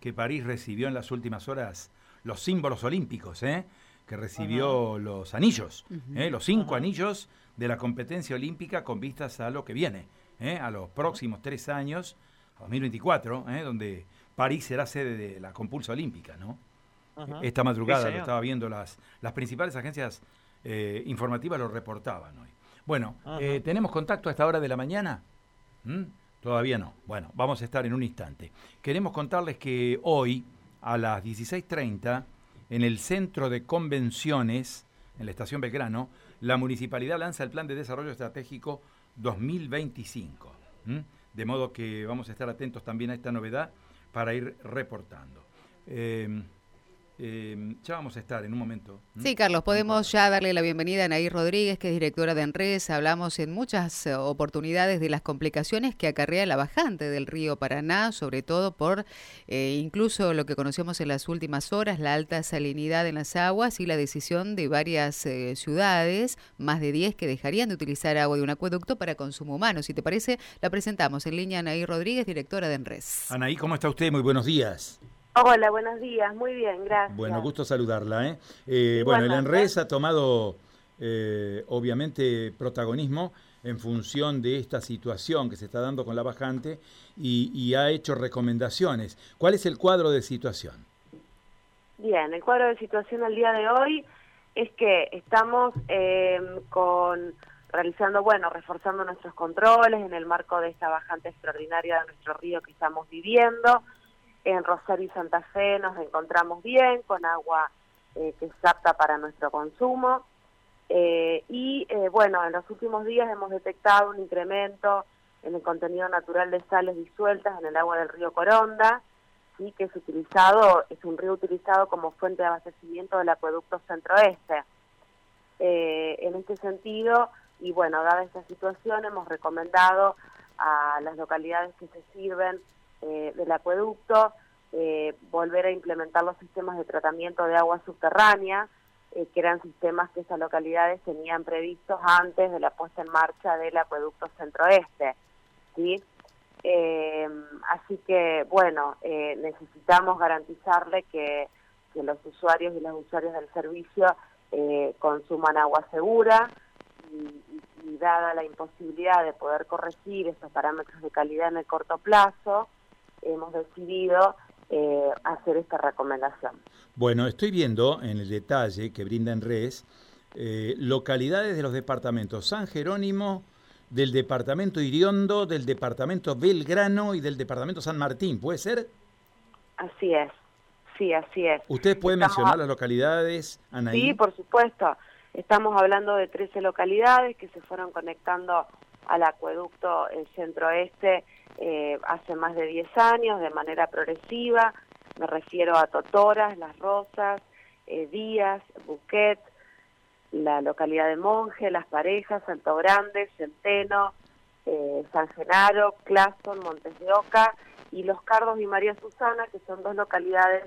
que París recibió en las últimas horas los símbolos olímpicos, ¿eh? que recibió los anillos, ¿eh? los cinco anillos de la competencia olímpica con vistas a lo que viene, ¿eh? a los próximos tres años, 2024, ¿eh? donde París será sede de la compulsa olímpica, ¿no? Esta madrugada lo estaba viendo, las, las principales agencias informativas lo reportaban hoy. Bueno, ¿tenemos contacto a esta hora de la mañana? ¿Mm? Todavía no. Bueno, vamos a estar en un instante. Queremos contarles que hoy, a las 16.30, en el Centro de Convenciones, en la Estación Belgrano, la municipalidad lanza el Plan de Desarrollo Estratégico 2025. De modo que vamos a estar atentos también a esta novedad para ir reportando. Eh, eh, ya vamos a estar en un momento. Sí, Carlos, podemos ya darle la bienvenida a Nair Rodríguez, que es directora de ENRES. Hablamos en muchas eh, oportunidades de las complicaciones que acarrea la bajante del río Paraná, sobre todo por eh, incluso lo que conocemos en las últimas horas, la alta salinidad en las aguas y la decisión de varias ciudades, más de 10, que dejarían de utilizar agua de un acueducto para consumo humano. Si te parece, la presentamos en línea Anaí Rodríguez, directora de ENRES. Anaí, ¿cómo está usted? Muy buenos días. Hola, buenos días, muy bien, gracias. Bueno, gusto saludarla. ¿eh? eh bueno, el ENRES ha tomado, eh, obviamente, protagonismo en función de esta situación que se está dando con la bajante y, ha hecho recomendaciones. ¿Cuál es el cuadro de situación? Bien, el cuadro de situación al día de hoy es que estamos em, con realizando, bueno, reforzando nuestros controles en el marco de esta bajante extraordinaria de nuestro río que estamos viviendo en Rosario y Santa Fe nos encontramos bien, con agua eh, que es apta para nuestro consumo. Eh, y eh, bueno, en los últimos días hemos detectado un incremento en el contenido natural de sales disueltas en el agua del río Coronda, ¿sí? que es utilizado, es un río utilizado como fuente de abastecimiento del acueducto centroeste. en este sentido, y bueno, dada esta situación, hemos recomendado a las localidades que se sirven eh, del acueducto, eh, volver a implementar los sistemas de tratamiento de agua subterránea, eh, que eran sistemas que esas localidades tenían previstos antes de la puesta en marcha del acueducto centroeste. ¿sí? así que, bueno, necesitamos garantizarle que, los usuarios y las usuarias del servicio consuman agua segura y, y dada la imposibilidad de poder corregir esos parámetros de calidad en el corto plazo, hemos decidido eh, hacer esta recomendación. Bueno, estoy viendo en el detalle que brinda en res eh, localidades de los departamentos San Jerónimo, del departamento Iriondo, del departamento Belgrano y del departamento San Martín, ¿puede ser? Así es, sí, así es. ¿Usted puede mencionar las localidades, Anaí? Sí, por supuesto. Estamos hablando de 13 localidades que se fueron conectando al acueducto el centro-este eh, hace más de 10 años de manera progresiva. Me refiero a Totoras, Las Rosas, eh, Díaz, Buquet, la localidad de Monje, Las Parejas, Santo Grande, Centeno, eh, San Genaro, Claston, Montes de Oca y Los Cardos y María Susana, que son dos localidades,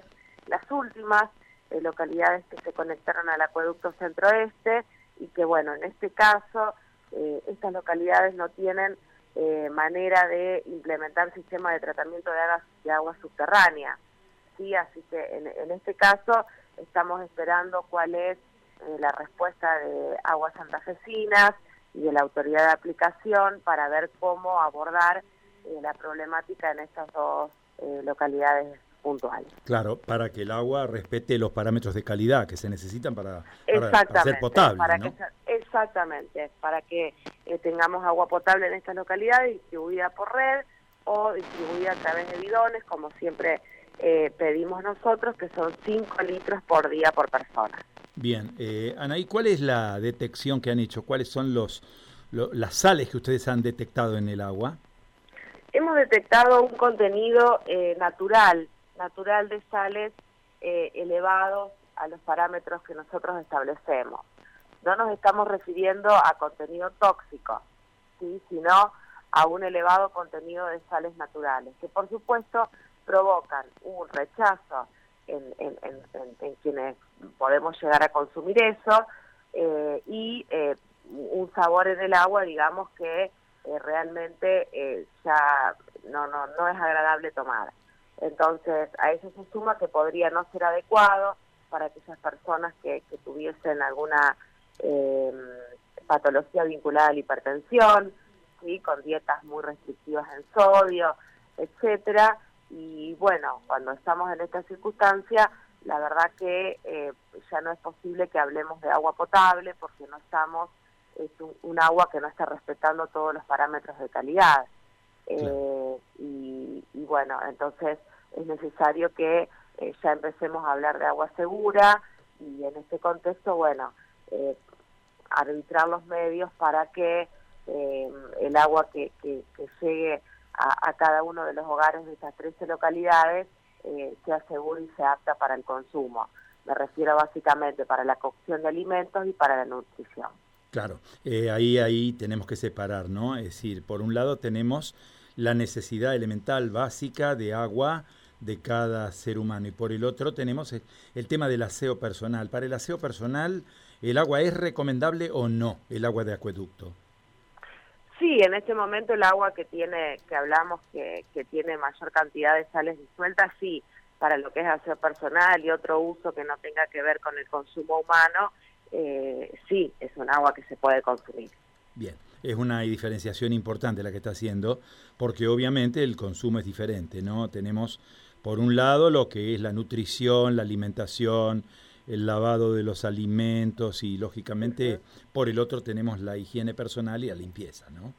las últimas localidades que se conectaron al acueducto centro-este y que, bueno, en este caso, estas localidades no tienen eh, manera de implementar sistema de tratamiento de, agua, de agua. ¿sí? Así que en, este caso estamos esperando cuál es eh, la respuesta de Aguas Santafesinas y de la autoridad de aplicación para ver cómo abordar eh, la problemática en estas dos localidades puntuales. Claro, para que el agua respete los parámetros de calidad que se necesitan para, para, ser potable. ¿no? Exactamente, para que eh, tengamos agua potable en esta localidad distribuida por red o distribuida a través de bidones, como siempre eh, pedimos nosotros, que son 5 litros por día por persona. Bien, eh, Anaí, ¿cuál es la detección que han hecho? ¿Cuáles son los, las sales que ustedes han detectado en el agua? Hemos detectado un contenido eh, natural, natural de sales elevados a los parámetros que nosotros establecemos no nos estamos refiriendo a contenido tóxico, ¿sí? sino a un elevado contenido de sales naturales, que por supuesto provocan un rechazo en, quienes podemos llegar a consumir eso eh, y eh, un sabor en el agua, digamos, que eh, realmente ya no, no, no es agradable tomar. Entonces, a eso se suma que podría no ser adecuado para aquellas personas que, tuviesen alguna eh, patología vinculada a la hipertensión, ¿sí? con dietas muy restrictivas en sodio, etcétera. Y bueno, cuando estamos en esta circunstancia, la verdad que eh, ya no es posible que hablemos de agua potable porque no estamos, es un, agua que no está respetando todos los parámetros de calidad. Eh, y, bueno, entonces es necesario que eh, ya empecemos a hablar de agua segura y en este contexto, bueno, arbitrar los medios para que el agua que, que, llegue a, a, cada uno de los hogares de estas 13 localidades eh, sea seguro y sea apta para el consumo. Me refiero básicamente para la cocción de alimentos y para la nutrición. Claro, eh, ahí, ahí tenemos que separar, ¿no? Es decir, por un lado tenemos la necesidad elemental básica de agua de cada ser humano y por el otro tenemos el tema del aseo personal. Para el aseo personal, ¿el agua es recomendable o no, el agua de acueducto? Sí, en este momento el agua que tiene, que hablamos que, que tiene mayor cantidad de sales disueltas, sí, para lo que es aseo personal y otro uso que no tenga que ver con el consumo humano, eh, sí, es un agua que se puede consumir. Bien, es una diferenciación importante la que está haciendo, porque obviamente el consumo es diferente, ¿no? Tenemos, por un lado, lo que es la nutrición, la alimentación, el lavado de los alimentos y lógicamente por el otro tenemos la higiene personal y la limpieza, ¿no?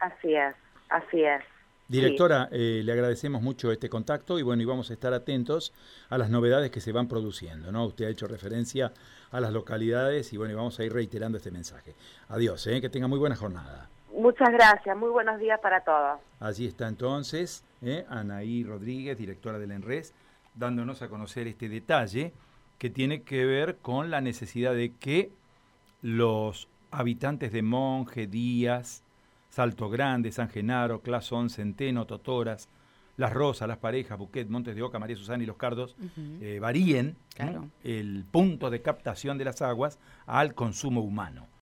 Así es, así es. Directora, eh, le agradecemos mucho este contacto y bueno, y vamos a estar atentos a las novedades que se van produciendo, ¿no? Usted ha hecho referencia a las localidades y bueno, y vamos a ir reiterando este mensaje. Adiós, ¿eh? que tenga muy buena jornada. Muchas gracias, muy buenos días para todos. Allí está entonces ¿eh? Anaí Rodríguez, directora del ENRES, dándonos a conocer este detalle que tiene que ver con la necesidad de que los habitantes de Monje, Díaz, Salto Grande, San Genaro, Clasón, Centeno, Totoras, Las Rosas, Las Parejas, Buquet, Montes de Oca, María Susana y Los Cardos eh, varíen el punto de captación de las aguas al consumo humano.